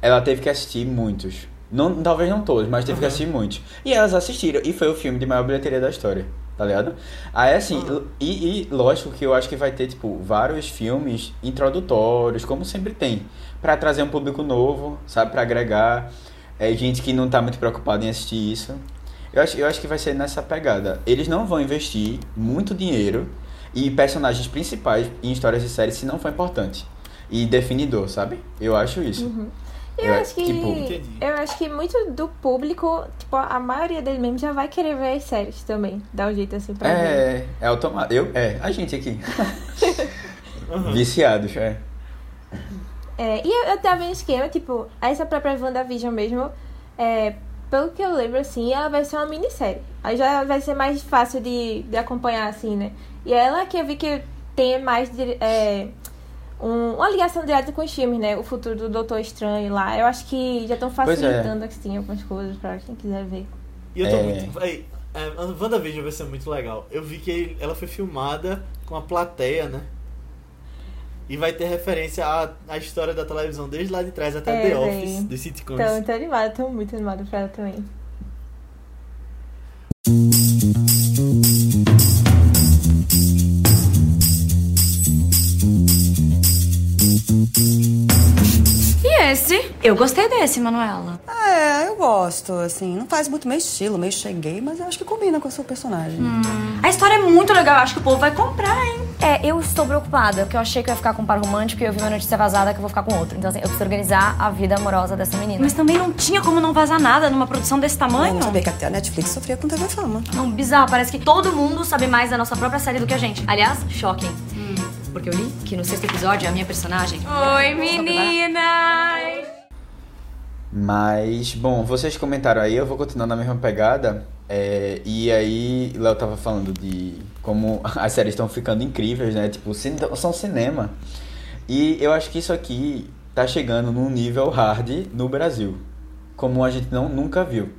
Speaker 2: ela teve que assistir muitos. Não, talvez não todos, mas teve que
Speaker 1: Aham.
Speaker 2: assistir muitos. E elas assistiram. E foi o filme de maior bilheteria da história. Tá ligado? Aí assim,
Speaker 1: Aham.
Speaker 2: e, e lógico que eu acho que vai ter, tipo, vários filmes introdutórios, como sempre tem. Pra trazer um público novo, sabe? Pra agregar. É, gente que não tá muito preocupada em assistir isso. Eu acho, eu acho que vai ser nessa pegada. Eles não vão investir muito dinheiro e personagens principais em histórias de séries se não for importante. E definidor, sabe? Eu acho isso.
Speaker 3: Eu
Speaker 2: É,
Speaker 3: acho que.
Speaker 2: tipo-
Speaker 1: Entendi.
Speaker 3: Eu acho que muito do público, tipo, a maioria dele mesmo já vai querer ver as séries também. Dá um jeito assim pra ver.
Speaker 2: É, é automático. Eu, é, a gente aqui.
Speaker 1: Aham.
Speaker 2: Viciados, é.
Speaker 3: É, e eu, eu tava vendo esquema, tipo, essa própria WandaVision mesmo, é, pelo que eu lembro, assim, ela vai ser uma minissérie. Aí já vai ser mais fácil de, de acompanhar, assim, né? E ela que eu vi que tem mais é, um- uma ligação direta com os filmes, né? O futuro do Doutor Estranho lá. Eu acho que já estão
Speaker 2: é.
Speaker 3: facilitando assim, algumas coisas pra quem quiser ver.
Speaker 1: E eu tô
Speaker 2: É.
Speaker 1: muito. Ei, é, a WandaVision vai ser muito legal. Eu vi que ela foi filmada com a plateia, né? E vai ter referência à, à história da televisão desde lá de trás até
Speaker 3: É,
Speaker 1: The
Speaker 3: véi.
Speaker 1: Office, dos sitcoms.
Speaker 3: Então, tô animada, tô muito animada pra ela também.
Speaker 6: Eu gostei desse, Manuela.
Speaker 7: É, eu gosto, assim. Não faz muito meu estilo, meio cheguei, mas eu acho que combina com o seu personagem.
Speaker 6: A história é muito legal, acho que o povo vai comprar, hein?
Speaker 8: É, eu estou preocupada, porque eu achei que eu ia ficar com um par romântico e eu vi uma notícia vazada que eu vou ficar com outro. Então, assim, eu preciso organizar a vida amorosa dessa menina.
Speaker 6: Mas também não tinha como não vazar nada numa produção desse tamanho.
Speaker 7: não sabia que até a Netflix sofria com TV Fama.
Speaker 6: Não, bizarro, parece que todo mundo sabe mais da nossa própria série do que a gente. Aliás, choquem. Porque eu li que no sexto episódio a minha personagem. Oi, meninas!
Speaker 2: Mas, bom, vocês comentaram aí, eu vou continuar na mesma pegada. é, e aí, Léo tava falando de como as séries estão ficando incríveis, né? Tipo, são cinema. E eu acho que isso aqui tá chegando num nível hard no Brasil. Como a gente não, nunca viu.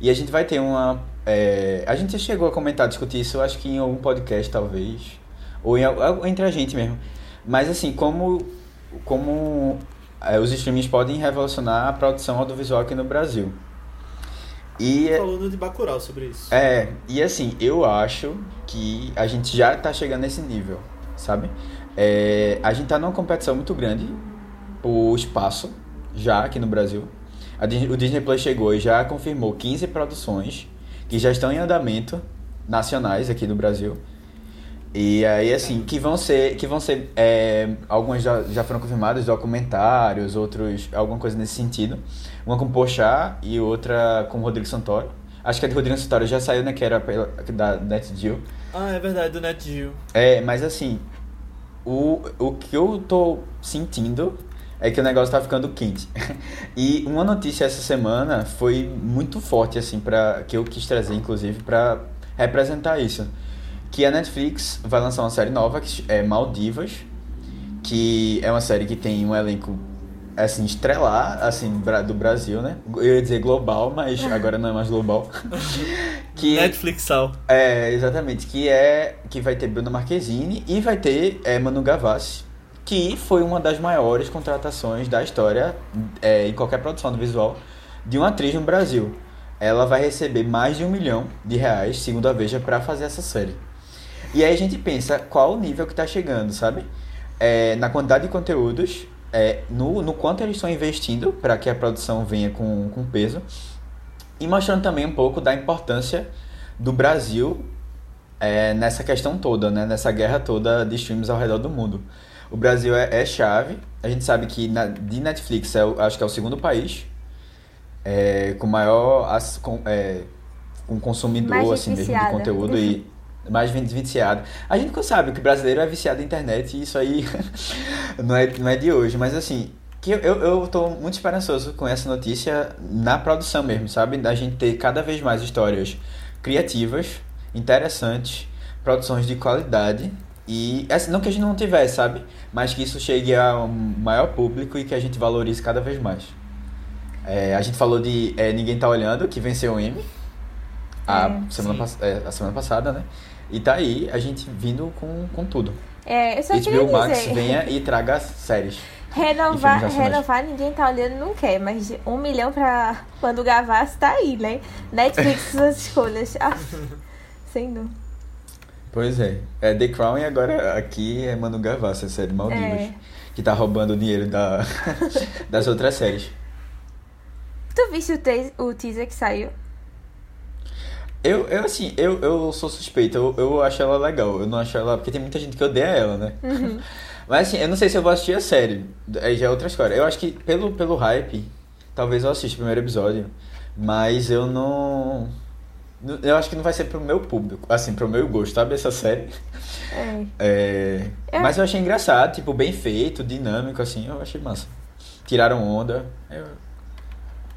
Speaker 2: E a gente vai ter uma. é, a gente chegou a comentar, discutir isso, acho que em algum podcast, talvez. Ou em, entre a gente mesmo. Mas assim, como, como os streamings podem revolucionar a produção audiovisual aqui no Brasil. E
Speaker 1: Falou no de Bacurau sobre isso.
Speaker 2: é, e assim, eu acho que a gente já tá chegando nesse nível, sabe? É, a gente tá numa competição muito grande por espaço, já aqui no Brasil. A Dis- o Disney Plus chegou e já confirmou 15 produções que já estão em andamento nacionais aqui no Brasil. E aí, assim, que vão ser, que vão ser, é, algumas já, já foram confirmadas, documentários, outros, alguma coisa nesse sentido. Uma com Pochá e outra com Rodrigo Santoro. Acho que a de Rodrigo Santoro já saiu, né, que era pela, da NetGeo.
Speaker 1: Ah, é verdade, do NetGeo.
Speaker 2: É, mas assim, o, o que eu tô sentindo é que o negócio tá ficando quente. E uma notícia essa semana foi muito forte, assim, para que eu quis trazer, inclusive, pra representar isso. Que a Netflix vai lançar uma série nova, que é Maldivas, que é uma série que tem um elenco, assim, estrelar, assim, do Brasil, né? Eu ia dizer global, mas agora não é mais global. que
Speaker 1: Netflixal.
Speaker 2: é, exatamente. Que é que vai ter Bruna Marquezine e vai ter é, Manu Gavassi, que foi uma das maiores contratações da história é, em qualquer produção do visual de uma atriz no Brasil. Ela vai receber mais de um milhão de reais, segundo a Veja, para fazer essa série. E aí a gente pensa qual o nível que tá chegando, sabe? É, na quantidade de conteúdos, é, no, no quanto eles estão investindo para que a produção venha com, com peso. E mostrando também um pouco da importância do Brasil é, nessa questão toda, né? Nessa guerra toda de streams ao redor do mundo. O Brasil é, é chave. A gente sabe que na, de Netflix é, acho que é o segundo país é, com maior as- com, é, um consumidor
Speaker 3: Mais
Speaker 2: assim mesmo de conteúdo e mais vi- viciado. A gente sabe que o brasileiro é viciado na internet e isso aí não, é, não é de hoje, mas assim, que eu, eu tô muito esperançoso com essa notícia na produção mesmo, sabe? Da gente ter cada vez mais histórias criativas, interessantes, produções de qualidade e assim, não que a gente não tivesse, sabe? Mas que isso chegue ao maior público e que a gente valorize cada vez mais. É, a gente falou de é, Ninguém Tá Olhando, que venceu o Emmy a,
Speaker 3: É,
Speaker 2: semana, é, a semana passada, né? E tá aí a gente vindo com, com tudo.
Speaker 3: É, eu só queria
Speaker 2: HBO Max
Speaker 3: dizer,
Speaker 2: venha e traga séries.
Speaker 3: renovar, renovar ninguém tá olhando, não quer, mas um milhão pra quando Gavassi tá aí, né? Netflix, suas escolhas. Ah, sem dúvida.
Speaker 2: Pois é. É The Crown e agora aqui é Manu Gavassi, a série Maldivas.
Speaker 3: É.
Speaker 2: Que tá roubando o dinheiro da, das outras séries.
Speaker 3: Tu viste o, te o teaser que saiu?
Speaker 2: Eu, eu assim, eu, eu sou suspeito, eu, eu acho ela legal. Eu não acho ela. Porque tem muita gente que odeia ela, né? Mas assim, eu não sei se eu vou assistir a série. Aí já é outra história. Eu acho que pelo, pelo hype, talvez eu assista o primeiro episódio. Mas eu não. não- Eu acho que não vai ser pro meu público, assim, pro meu gosto, sabe? Essa série.
Speaker 3: É.
Speaker 2: É,
Speaker 3: É.
Speaker 2: Mas eu achei engraçado, tipo, bem feito, dinâmico, assim, eu achei massa. Tiraram onda. Eu...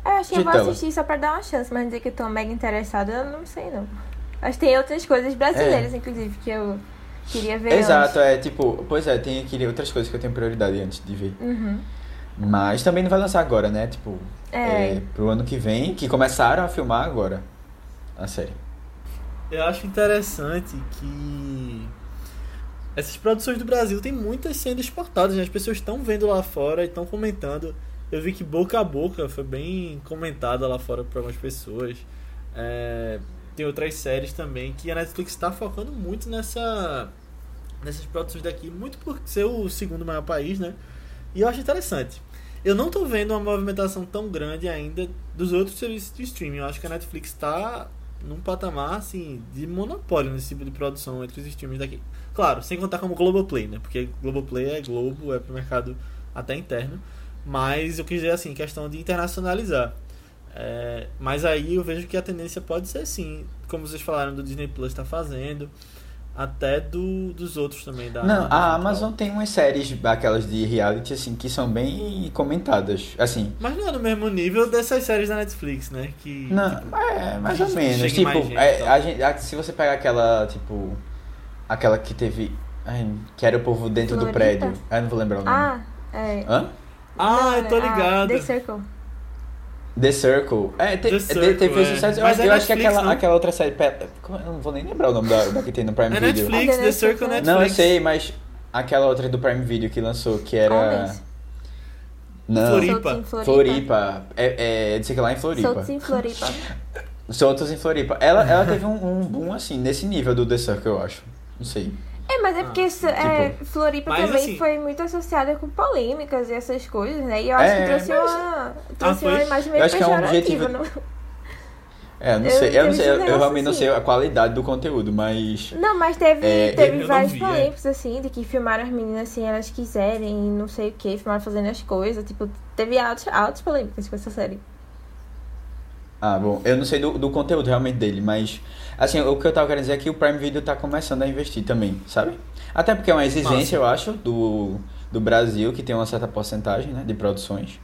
Speaker 3: Eu acho que eu vou assistir só pra dar uma chance, mas dizer que eu tô mega interessada, eu não sei não. Acho que tem outras coisas brasileiras, inclusive, que eu queria ver
Speaker 2: Exato,
Speaker 3: antes.
Speaker 2: é tipo, pois é, tem aqui outras coisas que eu tenho prioridade antes de ver.
Speaker 3: Uhum.
Speaker 2: Mas também não vai lançar agora, né? Tipo,
Speaker 3: É.
Speaker 2: é, pro ano que vem, que começaram a filmar agora a série.
Speaker 1: Eu acho interessante que essas produções do Brasil tem muitas sendo exportadas, né? As pessoas estão vendo lá fora e estão comentando. Eu vi que boca a boca foi bem comentada lá fora por algumas pessoas. É, tem outras séries também que a Netflix está focando muito nessa nessas produções daqui, muito por ser o segundo maior país, né? E eu acho interessante. Eu não tô vendo uma movimentação tão grande ainda dos outros serviços de streaming. Eu acho que a Netflix está num patamar assim de monopólio nesse tipo de produção entre os streamings daqui. Claro, sem contar como Globoplay, né? Porque Globoplay é Globo, é pro mercado até interno. Mas eu quis dizer assim, questão de internacionalizar. É, mas aí eu vejo que a tendência pode ser sim, como vocês falaram do Disney Plus está fazendo, até do, dos outros também da
Speaker 2: Não,
Speaker 1: da
Speaker 2: a. Amazon tem umas séries, aquelas de reality, assim, que são bem comentadas. Assim,
Speaker 1: Mas não é no mesmo nível dessas séries da Netflix, né? Que
Speaker 2: Não, é, mais ou menos.
Speaker 1: mais
Speaker 2: Tipo,
Speaker 1: gente,
Speaker 2: é, a gente, a- se você pegar aquela, tipo. Aquela que teve. ai, que era o povo dentro do
Speaker 3: Florita?
Speaker 2: prédio. Ah, não vou lembrar o nome.
Speaker 3: Ah, é.
Speaker 2: Hã?
Speaker 1: Ah, eu tô
Speaker 3: Ah,
Speaker 1: ligado.
Speaker 3: The Circle.
Speaker 2: The Circle. É, te,
Speaker 1: The
Speaker 2: de-
Speaker 1: Circle,
Speaker 2: teve
Speaker 1: é.
Speaker 2: sites. Eu,
Speaker 1: Mas
Speaker 2: acho-
Speaker 1: é
Speaker 2: eu acho que
Speaker 1: Netflix,
Speaker 2: aquela,
Speaker 1: não?
Speaker 2: aquela outra série. pe- como- Eu não vou nem lembrar o nome da, da que tem no Prime
Speaker 1: É
Speaker 2: Video.
Speaker 1: Netflix,
Speaker 3: Ah,
Speaker 1: The Circle
Speaker 3: Netflix.
Speaker 1: Netflix.
Speaker 2: Não, eu sei, mas aquela outra do Prime Video que lançou, que era.
Speaker 3: Homens.
Speaker 2: Não.
Speaker 1: Floripa.
Speaker 3: Floripa.
Speaker 2: Floripa. É, é, sei que lá em Floripa.
Speaker 3: Soltos em Floripa.
Speaker 2: Soltos em Floripa. Ela, ela teve um, um boom assim, nesse nível do The Circle, eu acho. Não sei.
Speaker 3: É, mas é porque isso, é,
Speaker 2: tipo,
Speaker 3: Floripa
Speaker 1: mas
Speaker 3: também
Speaker 1: assim-
Speaker 3: foi muito associada com polêmicas e essas coisas, né? E eu acho
Speaker 2: É,
Speaker 3: que trouxe,
Speaker 2: mas-
Speaker 3: uma, trouxe
Speaker 1: Ah,
Speaker 3: uma imagem meio
Speaker 2: que é um
Speaker 3: pejorativa.
Speaker 2: objetivo-
Speaker 3: Não,
Speaker 2: É, eu não
Speaker 3: Eu
Speaker 2: sei. Eu, não sei, eu, eu realmente não
Speaker 3: assim.
Speaker 2: sei a qualidade do conteúdo, mas.
Speaker 3: não mas teve,
Speaker 2: É,
Speaker 3: teve
Speaker 1: não vi, é.
Speaker 3: polêmicos, assim, de que filmaram as meninas assim, elas quiserem, não sei o que, filmaram fazendo as coisas. Tipo, teve altos, altos polêmicas com essa série.
Speaker 2: Ah, bom, eu não sei do, do conteúdo realmente dele, mas. Assim, o que eu tava querendo dizer é que o Prime Video tá começando a investir também, sabe? Até porque é uma exigência, eu acho, do, do Brasil, que tem uma certa porcentagem, né, de produções.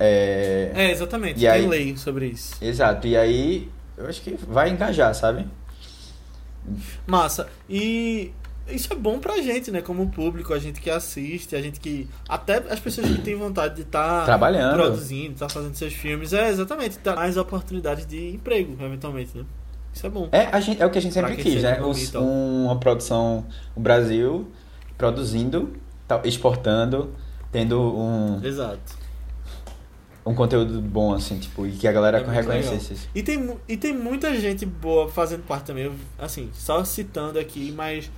Speaker 2: É.
Speaker 1: É, exatamente.
Speaker 2: E
Speaker 1: tem
Speaker 2: aí-
Speaker 1: lei sobre isso.
Speaker 2: Exato, e aí eu acho que vai engajar, sabe?
Speaker 1: Massa. E isso é bom pra gente, né? Como público, a gente que assiste, a gente que. Até as pessoas que têm vontade de estar
Speaker 2: Trabalhando.
Speaker 1: produzindo, estar fazendo seus filmes. É, exatamente. Tá mais oportunidades de emprego, eventualmente, né? Isso é bom.
Speaker 2: É, a gente, é o que a gente sempre quis, né? Os- um- uma produção, o Brasil produzindo, exportando, tendo um,
Speaker 1: Exato.
Speaker 2: um conteúdo bom, assim, tipo, e que a galera
Speaker 1: É
Speaker 2: reconhecesse isso.
Speaker 1: E tem, e tem muita gente boa fazendo parte também. Assim, só citando aqui, mas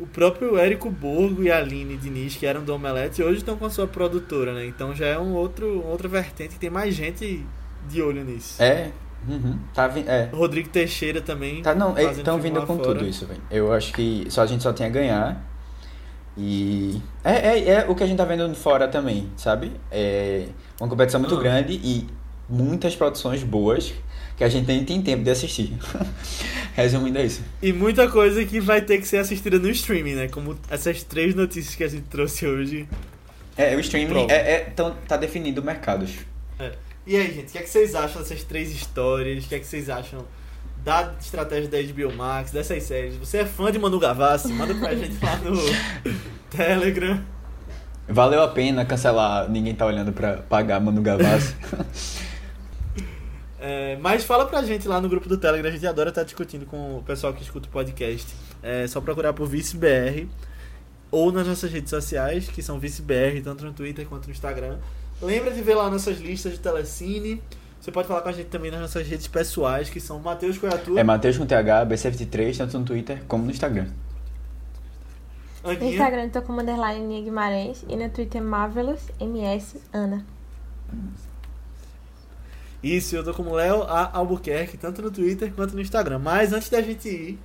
Speaker 1: o próprio Érico Borgo e a Aline Diniz, que eram do Omelete, hoje estão com a sua produtora, né? Então já é um outro, outra vertente que tem mais gente de olho nisso.
Speaker 2: É, uhum, tá vindo, é.
Speaker 1: Rodrigo Teixeira também.
Speaker 2: Tá, não, estão vindo com
Speaker 1: fora.
Speaker 2: tudo isso, velho. Eu acho que só a gente só tem a ganhar. E é, é, é o que a gente tá vendo fora também, sabe? É uma competição muito
Speaker 1: Ah.
Speaker 2: grande e muitas produções boas que a gente nem tem tempo de assistir. Resumindo é isso.
Speaker 1: E muita coisa que vai ter que ser assistida no streaming, né? Como essas três notícias que a gente trouxe hoje.
Speaker 2: É, o streaming é, é, tão- tá definindo mercados.
Speaker 1: É. E aí, gente, o que, é que vocês acham dessas três histórias? O que é que vocês acham da estratégia da HBO Max, dessas séries? Você é fã de Manu Gavassi? Manda pra gente lá no Telegram.
Speaker 2: Valeu a pena cancelar, ninguém tá olhando pra pagar Manu Gavassi.
Speaker 1: É, mas fala pra gente lá no grupo do Telegram, a gente adora estar discutindo com o pessoal que escuta o podcast. É só procurar por ViceBR ou nas nossas redes sociais, que são ViceBR, tanto no Twitter quanto no Instagram. Lembra de ver lá nossas listas de Telecine. Você pode falar com a gente também nas nossas redes pessoais, que são Matheus Coiatu,
Speaker 2: é Matheus com TH, B73, tanto no Twitter como no Instagram.
Speaker 3: No
Speaker 1: Aninha.
Speaker 3: Instagram eu tô como underline Nia Guimarães e no Twitter Marvelous MS Ana.
Speaker 1: Isso, eu tô como Léo A. Albuquerque, tanto no Twitter quanto no Instagram. Mas antes da gente ir,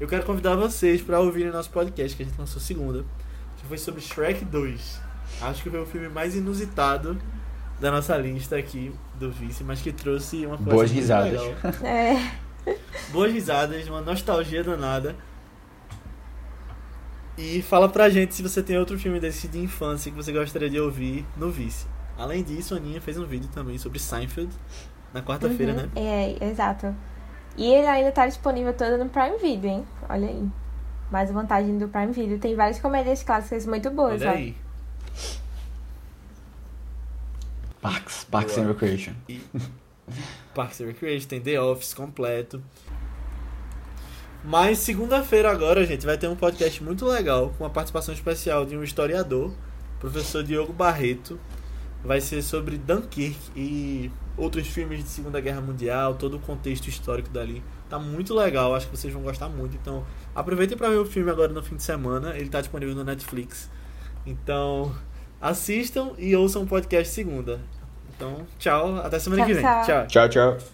Speaker 1: eu quero convidar vocês pra ouvirem nosso podcast que a gente lançou segunda, que foi sobre Shrek 2. Acho que foi o filme mais inusitado da nossa lista aqui do Vice, mas que trouxe uma coisa
Speaker 2: Boas risadas.
Speaker 1: legal.
Speaker 3: É.
Speaker 1: Boas risadas, uma nostalgia danada. E fala pra gente se você tem outro filme desse de infância que você gostaria de ouvir no Vice. Além disso, a Aninha fez um vídeo também sobre Seinfeld na quarta-feira,
Speaker 3: Uhum,
Speaker 1: né?
Speaker 3: É, exato. E ele ainda tá disponível todo no Prime Video, hein? Olha aí. Mais vantagem do Prime Video. Tem várias comédias clássicas muito boas,
Speaker 1: Olha
Speaker 3: ó.
Speaker 1: aí.
Speaker 2: Parks, Parks and Recreation.
Speaker 1: E Parks and Recreation, tem The Office completo. Mas segunda-feira agora, gente, vai ter um podcast muito legal com a participação especial de um historiador, professor Diogo Barreto. Vai ser sobre Dunkirk e outros filmes de Segunda Guerra Mundial, todo o contexto histórico dali. Tá muito legal, acho que vocês vão gostar muito. Então, aproveitem para ver o filme agora no fim de semana. Ele tá disponível no Netflix. Então, assistam e ouçam o podcast segunda. Então, tchau, até semana
Speaker 3: Tchau,
Speaker 1: que vem.
Speaker 3: tchau.
Speaker 1: tchau.
Speaker 2: Tchau,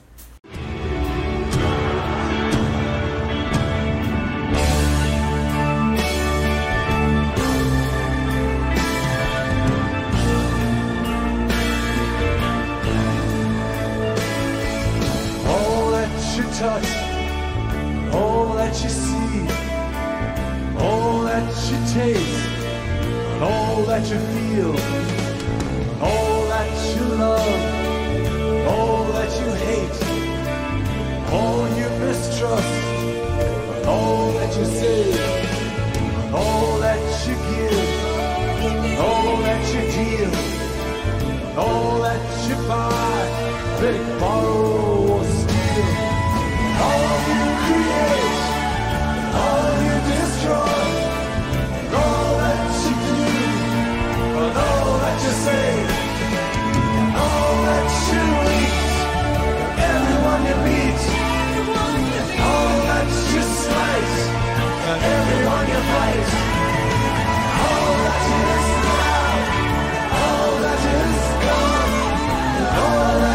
Speaker 5: touch, all that you see, all that you taste, and all that you feel, and all that you love, and all that you hate, all you mistrust, and all that you say, and all that you give, and all that you deal, and all that you buy. Better All that is gone, all that